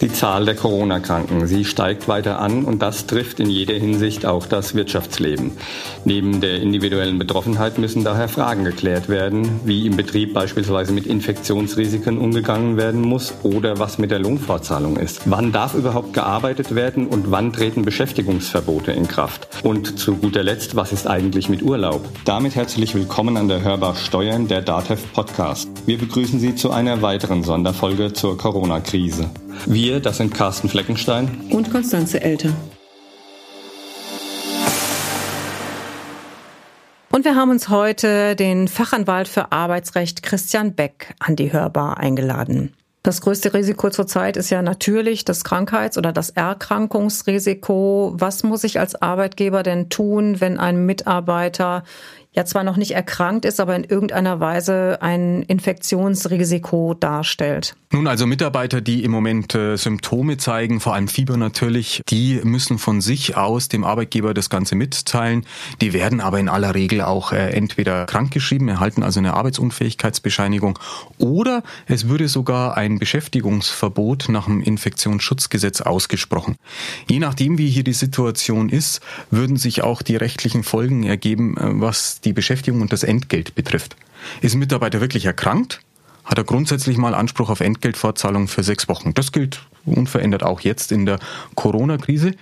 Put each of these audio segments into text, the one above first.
Die Zahl der Corona-Kranken, sie steigt weiter an und das trifft in jeder Hinsicht auch das Wirtschaftsleben. Neben der individuellen Betroffenheit müssen daher Fragen geklärt werden, wie im Betrieb beispielsweise mit Infektionsrisiken umgegangen werden muss oder was mit der Lohnfortzahlung ist. Wann darf überhaupt gearbeitet werden und wann treten Beschäftigungsverbote in Kraft? Und zu guter Letzt, was ist eigentlich mit Urlaub? Damit herzlich willkommen an der Hörbar Steuern, der DATEV Podcast. Wir begrüßen Sie zu einer weiteren Sonderfolge zur Corona-Krise. Wir, das sind Carsten Fleckenstein und Konstanze Elter. Und wir haben uns heute den Fachanwalt für Arbeitsrecht Christian Beck an die Hörbar eingeladen. Das größte Risiko zurzeit ist ja natürlich das Krankheits- oder das Erkrankungsrisiko. Was muss ich als Arbeitgeber denn tun, wenn ein Mitarbeiter ja zwar noch nicht erkrankt ist, aber in irgendeiner Weise ein Infektionsrisiko darstellt. Nun also Mitarbeiter, die im Moment äh, Symptome zeigen, vor allem Fieber natürlich, die müssen von sich aus dem Arbeitgeber das Ganze mitteilen. Die werden aber in aller Regel auch äh, entweder krankgeschrieben, erhalten also eine Arbeitsunfähigkeitsbescheinigung oder es würde sogar ein Beschäftigungsverbot nach dem Infektionsschutzgesetz ausgesprochen. Je nachdem, wie hier die Situation ist, würden sich auch die rechtlichen Folgen ergeben, äh, die Beschäftigung und das Entgelt betrifft. Ist ein Mitarbeiter wirklich erkrankt, hat er grundsätzlich mal Anspruch auf Entgeltfortzahlung für sechs Wochen. Das gilt unverändert auch jetzt in der Corona-Krise.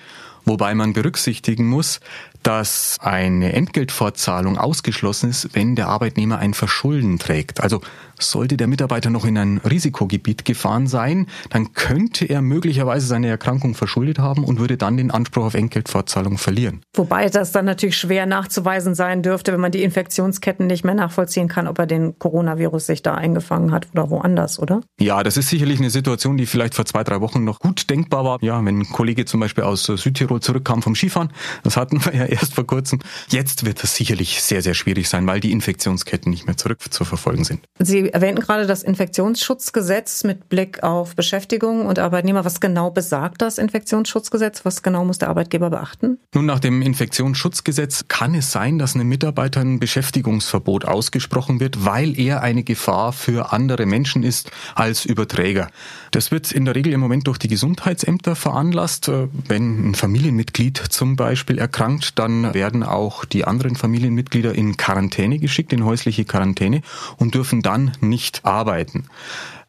Wobei man berücksichtigen muss, dass eine Entgeltfortzahlung ausgeschlossen ist, wenn der Arbeitnehmer ein Verschulden trägt. Also sollte der Mitarbeiter noch in ein Risikogebiet gefahren sein, dann könnte er möglicherweise seine Erkrankung verschuldet haben und würde dann den Anspruch auf Entgeltfortzahlung verlieren. Wobei das dann natürlich schwer nachzuweisen sein dürfte, wenn man die Infektionsketten nicht mehr nachvollziehen kann, ob er den Coronavirus sich da eingefangen hat oder woanders, oder? Ja, das ist sicherlich eine Situation, die vielleicht vor zwei, drei Wochen noch gut denkbar war. Ja, wenn ein Kollege zum Beispiel aus Südtirol zurückkam vom Skifahren, das hatten wir ja erst vor kurzem. Jetzt wird das sicherlich sehr, sehr schwierig sein, weil die Infektionsketten nicht mehr zurück zu verfolgen sind. Sie erwähnten gerade das Infektionsschutzgesetz mit Blick auf Beschäftigung und Arbeitnehmer. Was genau besagt das Infektionsschutzgesetz? Was genau muss der Arbeitgeber beachten? Nun, nach dem Infektionsschutzgesetz kann es sein, dass einem Mitarbeiter ein Beschäftigungsverbot ausgesprochen wird, weil er eine Gefahr für andere Menschen ist als Überträger. Das wird in der Regel im Moment durch die Gesundheitsämter veranlasst. Wenn ein Familienmitglied zum Beispiel erkrankt, dann werden auch die anderen Familienmitglieder in Quarantäne geschickt, in häusliche Quarantäne und dürfen dann nicht arbeiten.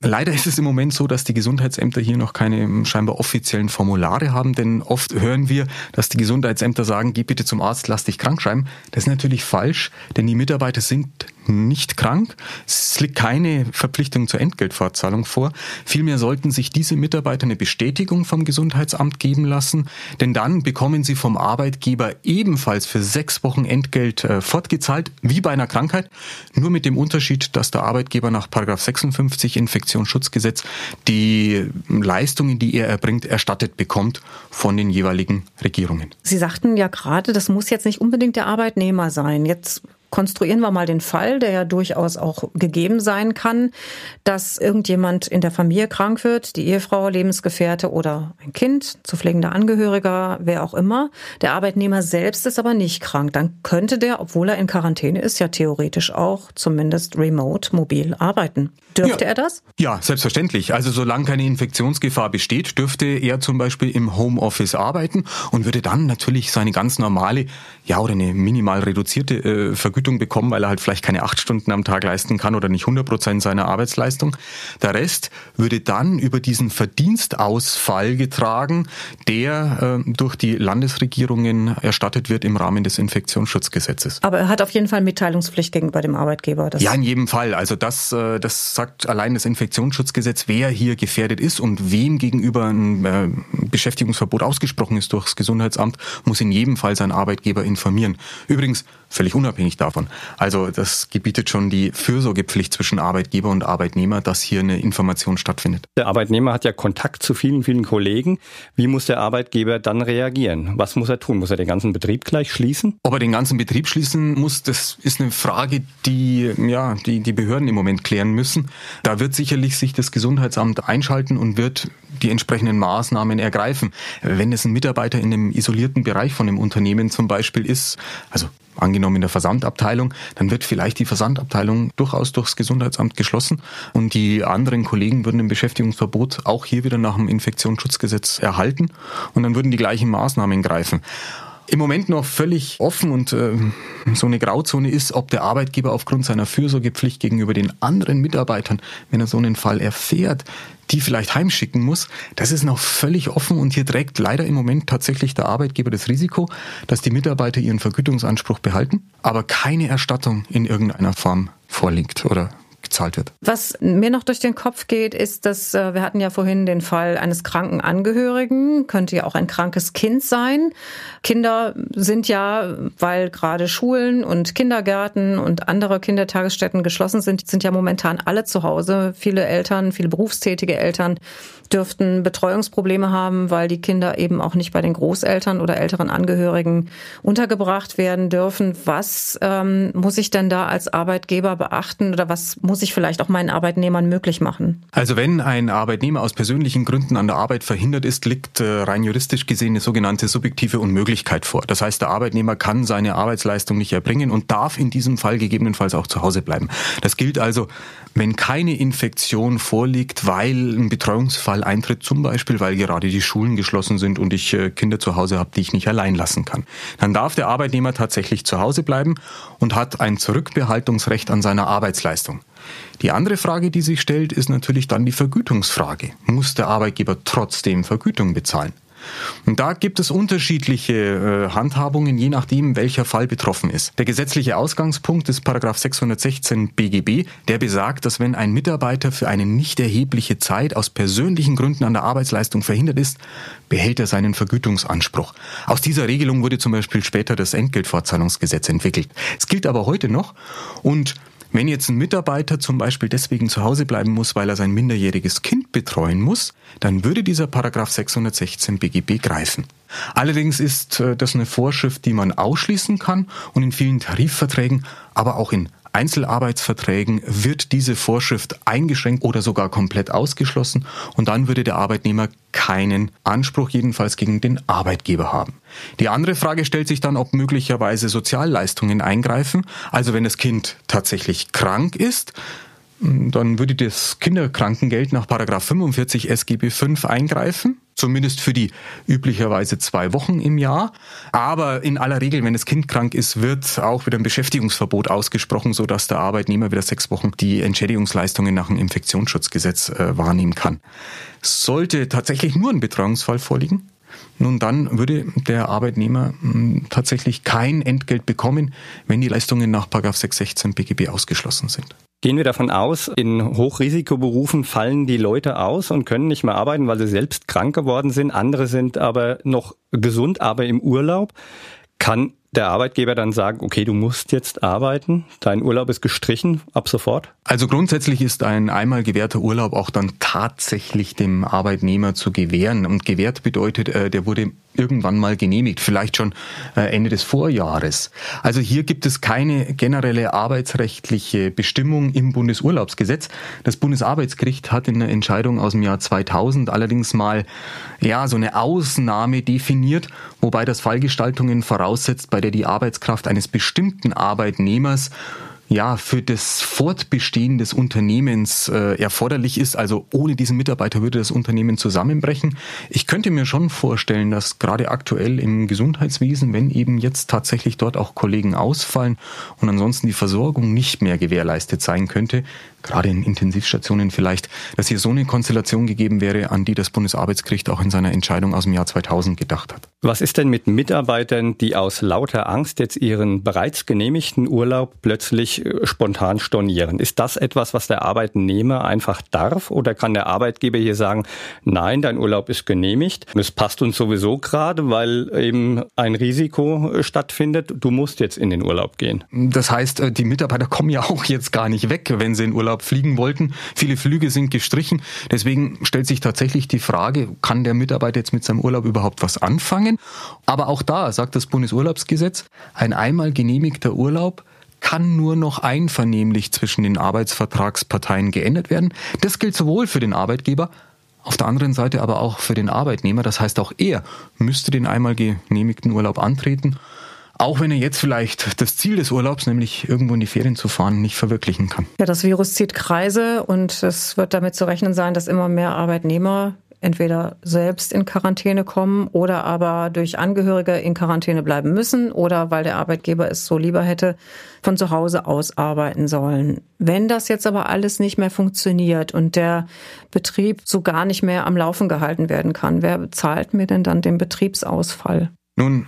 Leider ist es im Moment so, dass die Gesundheitsämter hier noch keine ähm, scheinbar offiziellen Formulare haben, denn oft hören wir, dass die Gesundheitsämter sagen, geh bitte zum Arzt, lass dich krank schreiben. Das ist natürlich falsch, denn die Mitarbeiter sind nicht krank. Es liegt keine Verpflichtung zur Entgeltfortzahlung vor. Vielmehr sollten sich diese Mitarbeiter eine Bestätigung vom Gesundheitsamt geben lassen, denn dann bekommen sie vom Arbeitgeber ebenfalls für sechs Wochen Entgelt äh, fortgezahlt, wie bei einer Krankheit, nur mit dem Unterschied, dass der Arbeitgeber nach 56 Infektionsschutzgesetz die Leistungen, die er erbringt, erstattet bekommt von den jeweiligen Regierungen. Sie sagten ja gerade, das muss jetzt nicht unbedingt der Arbeitnehmer sein. Jetzt konstruieren wir mal den Fall, der ja durchaus auch gegeben sein kann, dass irgendjemand in der Familie krank wird, die Ehefrau, Lebensgefährte oder ein Kind, zu pflegender Angehöriger, wer auch immer. Der Arbeitnehmer selbst ist aber nicht krank. Dann könnte der, obwohl er in Quarantäne ist, ja theoretisch auch zumindest remote mobil arbeiten. Dürfte ja. er das? Ja, selbstverständlich. Also solange keine Infektionsgefahr besteht, dürfte er zum Beispiel im Homeoffice arbeiten und würde dann natürlich seine ganz normale, ja oder eine minimal reduzierte äh, Vergütung Vergütung bekommen, weil er halt vielleicht keine acht Stunden am Tag leisten kann oder nicht 100 Prozent seiner Arbeitsleistung. Der Rest würde dann über diesen Verdienstausfall getragen, der äh, durch die Landesregierungen erstattet wird im Rahmen des Infektionsschutzgesetzes. Aber er hat auf jeden Fall Mitteilungspflicht gegenüber dem Arbeitgeber. ja, in jedem Fall. Also das, äh, das sagt allein das Infektionsschutzgesetz, wer hier gefährdet ist und wem gegenüber ein äh, Beschäftigungsverbot ausgesprochen ist durchs Gesundheitsamt, muss in jedem Fall sein Arbeitgeber informieren. Übrigens, völlig unabhängig davon. Also das gebietet schon die Fürsorgepflicht zwischen Arbeitgeber und Arbeitnehmer, dass hier eine Information stattfindet. Der Arbeitnehmer hat ja Kontakt zu vielen, vielen Kollegen. Wie muss der Arbeitgeber dann reagieren? Was muss er tun? Muss er den ganzen Betrieb gleich schließen? Ob er den ganzen Betrieb schließen muss, das ist eine Frage, die ja die die Behörden im Moment klären müssen. Da wird sicherlich sich das Gesundheitsamt einschalten und wird die entsprechenden Maßnahmen ergreifen. Wenn es ein Mitarbeiter in einem isolierten Bereich von einem Unternehmen zum Beispiel ist, also angenommen in der Versandabteilung, dann wird vielleicht die Versandabteilung durchaus durchs Gesundheitsamt geschlossen. Und die anderen Kollegen würden ein Beschäftigungsverbot auch hier wieder nach dem Infektionsschutzgesetz erhalten. Und dann würden die gleichen Maßnahmen greifen im Moment noch völlig offen und äh, so eine Grauzone ist, ob der Arbeitgeber aufgrund seiner Fürsorgepflicht gegenüber den anderen Mitarbeitern, wenn er so einen Fall erfährt, die vielleicht heimschicken muss, das ist noch völlig offen und hier trägt leider im Moment tatsächlich der Arbeitgeber das Risiko, dass die Mitarbeiter ihren Vergütungsanspruch behalten, aber keine Erstattung in irgendeiner Form vorliegt oder gezahlt wird. Was mir noch durch den Kopf geht, ist, dass äh, wir hatten ja vorhin den Fall eines kranken Angehörigen, könnte ja auch ein krankes Kind sein. Kinder sind ja, weil gerade Schulen und Kindergärten und andere Kindertagesstätten geschlossen sind, sind ja momentan alle zu Hause. Viele Eltern, viele berufstätige Eltern dürften Betreuungsprobleme haben, weil die Kinder eben auch nicht bei den Großeltern oder älteren Angehörigen untergebracht werden dürfen. Was ähm, muss ich denn da als Arbeitgeber beachten oder was muss ich vielleicht auch meinen Arbeitnehmern möglich machen? Also wenn ein Arbeitnehmer aus persönlichen Gründen an der Arbeit verhindert ist, liegt äh, rein juristisch gesehen eine sogenannte subjektive Unmöglichkeit vor. Das heißt, der Arbeitnehmer kann seine Arbeitsleistung nicht erbringen und darf in diesem Fall gegebenenfalls auch zu Hause bleiben. Das gilt also, wenn keine Infektion vorliegt, weil ein Betreuungsfall Fall eintritt, zum Beispiel, weil gerade die Schulen geschlossen sind und ich äh, Kinder zu Hause habe, die ich nicht allein lassen kann. Dann darf der Arbeitnehmer tatsächlich zu Hause bleiben und hat ein Zurückbehaltungsrecht an seiner Arbeitsleistung. Die andere Frage, die sich stellt, ist natürlich dann die Vergütungsfrage. Muss der Arbeitgeber trotzdem Vergütung bezahlen? Und da gibt es unterschiedliche äh, Handhabungen, je nachdem, welcher Fall betroffen ist. Der gesetzliche Ausgangspunkt ist Paragraph 616 BGB, der besagt, dass wenn ein Mitarbeiter für eine nicht erhebliche Zeit aus persönlichen Gründen an der Arbeitsleistung verhindert ist, behält er seinen Vergütungsanspruch. Aus dieser Regelung wurde zum Beispiel später das Entgeltfortzahlungsgesetz entwickelt. Es gilt aber heute noch und wenn jetzt ein Mitarbeiter zum Beispiel deswegen zu Hause bleiben muss, weil er sein minderjähriges Kind betreuen muss, dann würde dieser Paragraph 616 BGB greifen. Allerdings ist äh, das eine Vorschrift, die man ausschließen kann und in vielen Tarifverträgen, aber auch in Einzelarbeitsverträgen wird diese Vorschrift eingeschränkt oder sogar komplett ausgeschlossen und dann würde der Arbeitnehmer keinen Anspruch jedenfalls gegen den Arbeitgeber haben. Die andere Frage stellt sich dann, ob möglicherweise Sozialleistungen eingreifen. Also wenn das Kind tatsächlich krank ist, dann würde das Kinderkrankengeld nach 45 SGB V eingreifen, zumindest für die üblicherweise zwei Wochen im Jahr. Aber in aller Regel, wenn das Kind krank ist, wird auch wieder ein Beschäftigungsverbot ausgesprochen, sodass der Arbeitnehmer wieder sechs Wochen die Entschädigungsleistungen nach dem Infektionsschutzgesetz äh, wahrnehmen kann. Sollte tatsächlich nur ein Betreuungsfall vorliegen, nun dann würde der Arbeitnehmer hm, tatsächlich kein Entgelt bekommen, wenn die Leistungen nach 616 BGB ausgeschlossen sind. Gehen wir davon aus, in Hochrisikoberufen fallen die Leute aus und können nicht mehr arbeiten, weil sie selbst krank geworden sind. Andere sind aber noch gesund, aber im Urlaub. Kann der Arbeitgeber dann sagen, okay, du musst jetzt arbeiten, dein Urlaub ist gestrichen ab sofort? Also grundsätzlich ist ein einmal gewährter Urlaub auch dann tatsächlich dem Arbeitnehmer zu gewähren. Und gewährt bedeutet, äh, der wurde irgendwann mal genehmigt, vielleicht schon äh, Ende des Vorjahres. Also hier gibt es keine generelle arbeitsrechtliche Bestimmung im Bundesurlaubsgesetz. Das Bundesarbeitsgericht hat in der Entscheidung aus dem Jahr 2000 allerdings mal ja so eine Ausnahme definiert, wobei das Fallgestaltungen voraussetzt, bei der die Arbeitskraft eines bestimmten Arbeitnehmers ja für das Fortbestehen des Unternehmens äh, erforderlich ist. Also ohne diesen Mitarbeiter würde das Unternehmen zusammenbrechen. Ich könnte mir schon vorstellen, dass gerade aktuell im Gesundheitswesen, wenn eben jetzt tatsächlich dort auch Kollegen ausfallen und ansonsten die Versorgung nicht mehr gewährleistet sein könnte, gerade in Intensivstationen vielleicht, dass hier so eine Konstellation gegeben wäre, an die das Bundesarbeitsgericht auch in seiner Entscheidung aus dem Jahr 2000 gedacht hat. Was ist denn mit Mitarbeitern, die aus lauter Angst jetzt ihren bereits genehmigten Urlaub plötzlich äh, spontan stornieren? Ist das etwas, was der Arbeitnehmer einfach darf oder kann der Arbeitgeber hier sagen, nein, dein Urlaub ist genehmigt es passt uns sowieso gerade, weil eben ein Risiko äh, stattfindet, du musst jetzt in den Urlaub gehen? Das heißt, äh, die Mitarbeiter kommen ja auch jetzt gar nicht weg, wenn sie in Urlaub fliegen wollten. Viele Flüge sind gestrichen. Deswegen stellt sich tatsächlich die Frage, kann der Mitarbeiter jetzt mit seinem Urlaub überhaupt was anfangen? Aber auch da sagt das Bundesurlaubsgesetz, ein einmal genehmigter Urlaub kann nur noch einvernehmlich zwischen den Arbeitsvertragsparteien geändert werden. Das gilt sowohl für den Arbeitgeber auf der anderen Seite aber auch für den Arbeitnehmer. Das heißt, auch er müsste den einmal genehmigten Urlaub antreten auch wenn er jetzt vielleicht das Ziel des Urlaubs, nämlich irgendwo in die Ferien zu fahren, nicht verwirklichen kann. Ja, das Virus zieht Kreise und es wird damit zu rechnen sein, dass immer mehr Arbeitnehmer entweder selbst in Quarantäne kommen oder aber durch Angehörige in Quarantäne bleiben müssen oder weil der Arbeitgeber es so lieber hätte, von zu Hause aus arbeiten sollen. Wenn das jetzt aber alles nicht mehr funktioniert und der Betrieb so gar nicht mehr am Laufen gehalten werden kann, wer bezahlt mir denn dann den Betriebsausfall? Nun,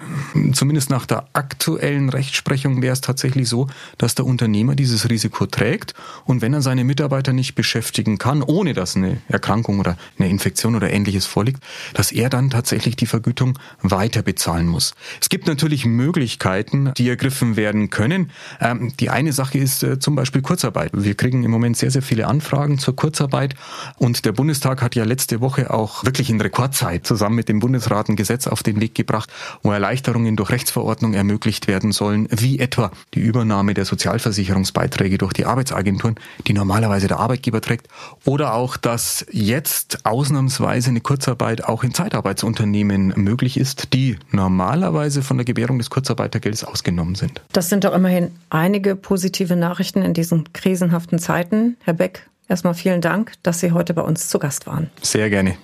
zumindest nach der aktuellen Rechtsprechung wäre es tatsächlich so, dass der Unternehmer dieses Risiko trägt und wenn er seine Mitarbeiter nicht beschäftigen kann, ohne dass eine Erkrankung oder eine Infektion oder ähnliches vorliegt, dass er dann tatsächlich die Vergütung weiter bezahlen muss. Es gibt natürlich Möglichkeiten, die ergriffen werden können. Ähm, die eine Sache ist äh, zum Beispiel Kurzarbeit. Wir kriegen im Moment sehr, sehr viele Anfragen zur Kurzarbeit und der Bundestag hat ja letzte Woche auch wirklich in Rekordzeit zusammen mit dem Bundesrat ein Gesetz auf den Weg gebracht, wo Erleichterungen durch Rechtsverordnung ermöglicht werden sollen, wie etwa die Übernahme der Sozialversicherungsbeiträge durch die Arbeitsagenturen, die normalerweise der Arbeitgeber trägt, oder auch, dass jetzt ausnahmsweise eine Kurzarbeit auch in Zeitarbeitsunternehmen möglich ist, die normalerweise von der Gewährung des Kurzarbeitergelds ausgenommen sind. Das sind doch immerhin einige positive Nachrichten in diesen krisenhaften Zeiten. Herr Beck, erstmal vielen Dank, dass Sie heute bei uns zu Gast waren. Sehr gerne.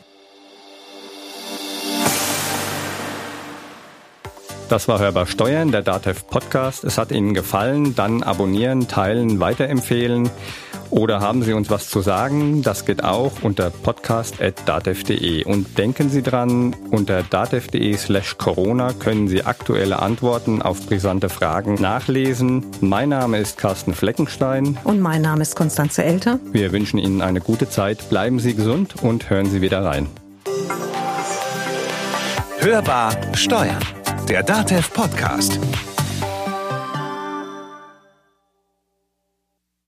Das war Hörbar Steuern, der DATEV Podcast. Es hat Ihnen gefallen, dann abonnieren, teilen, weiterempfehlen. Oder haben Sie uns was zu sagen? Das geht auch unter podcast.datev.de. Und denken Sie dran, unter datev.de slash Corona können Sie aktuelle Antworten auf brisante Fragen nachlesen. Mein Name ist Carsten Fleckenstein. Und mein Name ist Konstanze Elter. Wir wünschen Ihnen eine gute Zeit. Bleiben Sie gesund und hören Sie wieder rein. Hörbar Steuern der DATEV Podcast.